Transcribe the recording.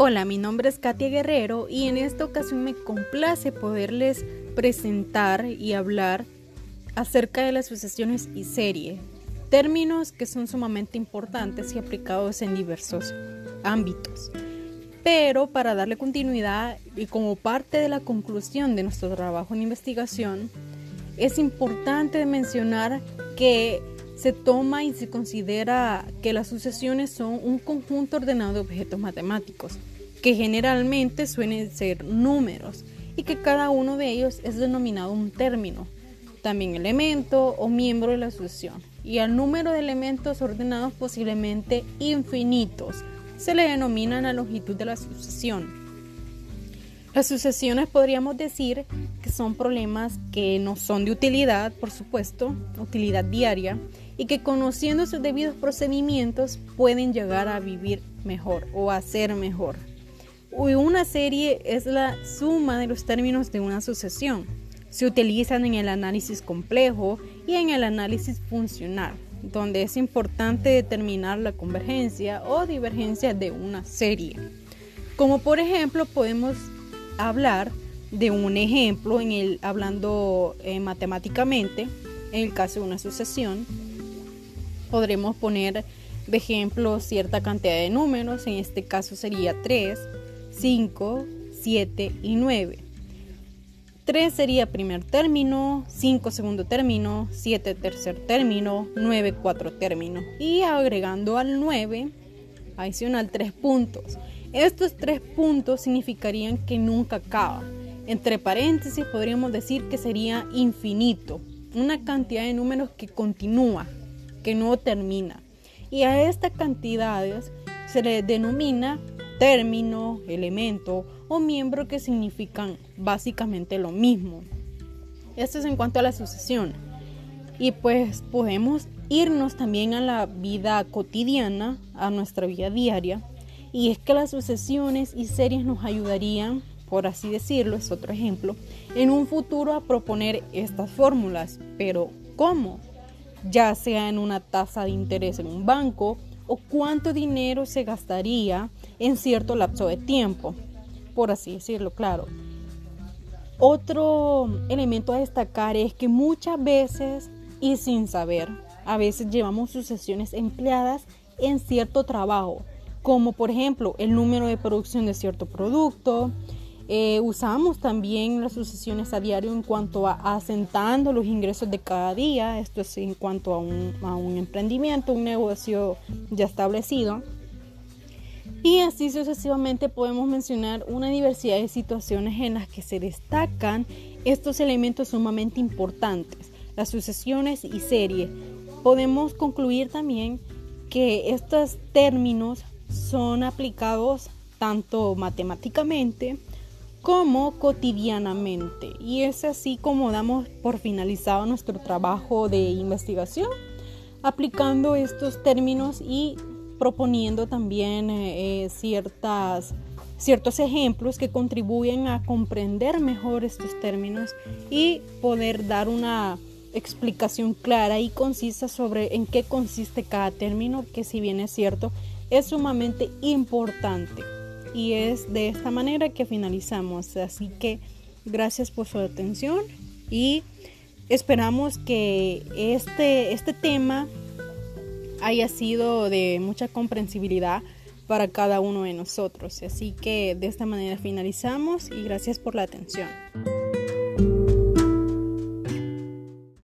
Hola, mi nombre es Katia Guerrero y en esta ocasión me complace poderles presentar y hablar acerca de las sucesiones y serie, términos que son sumamente importantes y aplicados en diversos ámbitos. Pero para darle continuidad y como parte de la conclusión de nuestro trabajo en investigación, es importante mencionar que se toma y se considera que las sucesiones son un conjunto ordenado de objetos matemáticos, que generalmente suelen ser números y que cada uno de ellos es denominado un término, también elemento o miembro de la sucesión. Y al número de elementos ordenados posiblemente infinitos se le denomina la longitud de la sucesión. Las sucesiones podríamos decir que son problemas que no son de utilidad, por supuesto, utilidad diaria, y que conociendo sus debidos procedimientos pueden llegar a vivir mejor o a ser mejor. Una serie es la suma de los términos de una sucesión. Se utilizan en el análisis complejo y en el análisis funcional, donde es importante determinar la convergencia o divergencia de una serie. Como por ejemplo podemos hablar de un ejemplo en el hablando eh, matemáticamente en el caso de una sucesión podremos poner de ejemplo cierta cantidad de números, en este caso sería 3, 5, 7 y 9. 3 sería primer término, 5 segundo término, 7 tercer término, 9 cuarto término. Y agregando al 9, adicional 3 puntos. Estos 3 puntos significarían que nunca acaba. Entre paréntesis podríamos decir que sería infinito, una cantidad de números que continúa, que no termina. Y a estas cantidades se le denomina término, elemento o miembro que significan básicamente lo mismo. Esto es en cuanto a la sucesión. Y pues podemos irnos también a la vida cotidiana, a nuestra vida diaria. Y es que las sucesiones y series nos ayudarían, por así decirlo, es otro ejemplo, en un futuro a proponer estas fórmulas. Pero ¿cómo? Ya sea en una tasa de interés en un banco o cuánto dinero se gastaría en cierto lapso de tiempo, por así decirlo, claro. Otro elemento a destacar es que muchas veces y sin saber, a veces llevamos sucesiones empleadas en cierto trabajo, como por ejemplo el número de producción de cierto producto, eh, usamos también las sucesiones a diario en cuanto a asentando los ingresos de cada día, esto es en cuanto a un, a un emprendimiento, un negocio ya establecido. Y así sucesivamente podemos mencionar una diversidad de situaciones en las que se destacan estos elementos sumamente importantes, las sucesiones y series. Podemos concluir también que estos términos son aplicados tanto matemáticamente como cotidianamente. Y es así como damos por finalizado nuestro trabajo de investigación, aplicando estos términos y proponiendo también eh, eh, ciertas, ciertos ejemplos que contribuyen a comprender mejor estos términos y poder dar una explicación clara y concisa sobre en qué consiste cada término, que si bien es cierto, es sumamente importante y es de esta manera que finalizamos. Así que gracias por su atención y esperamos que este, este tema haya sido de mucha comprensibilidad para cada uno de nosotros. Así que de esta manera finalizamos y gracias por la atención.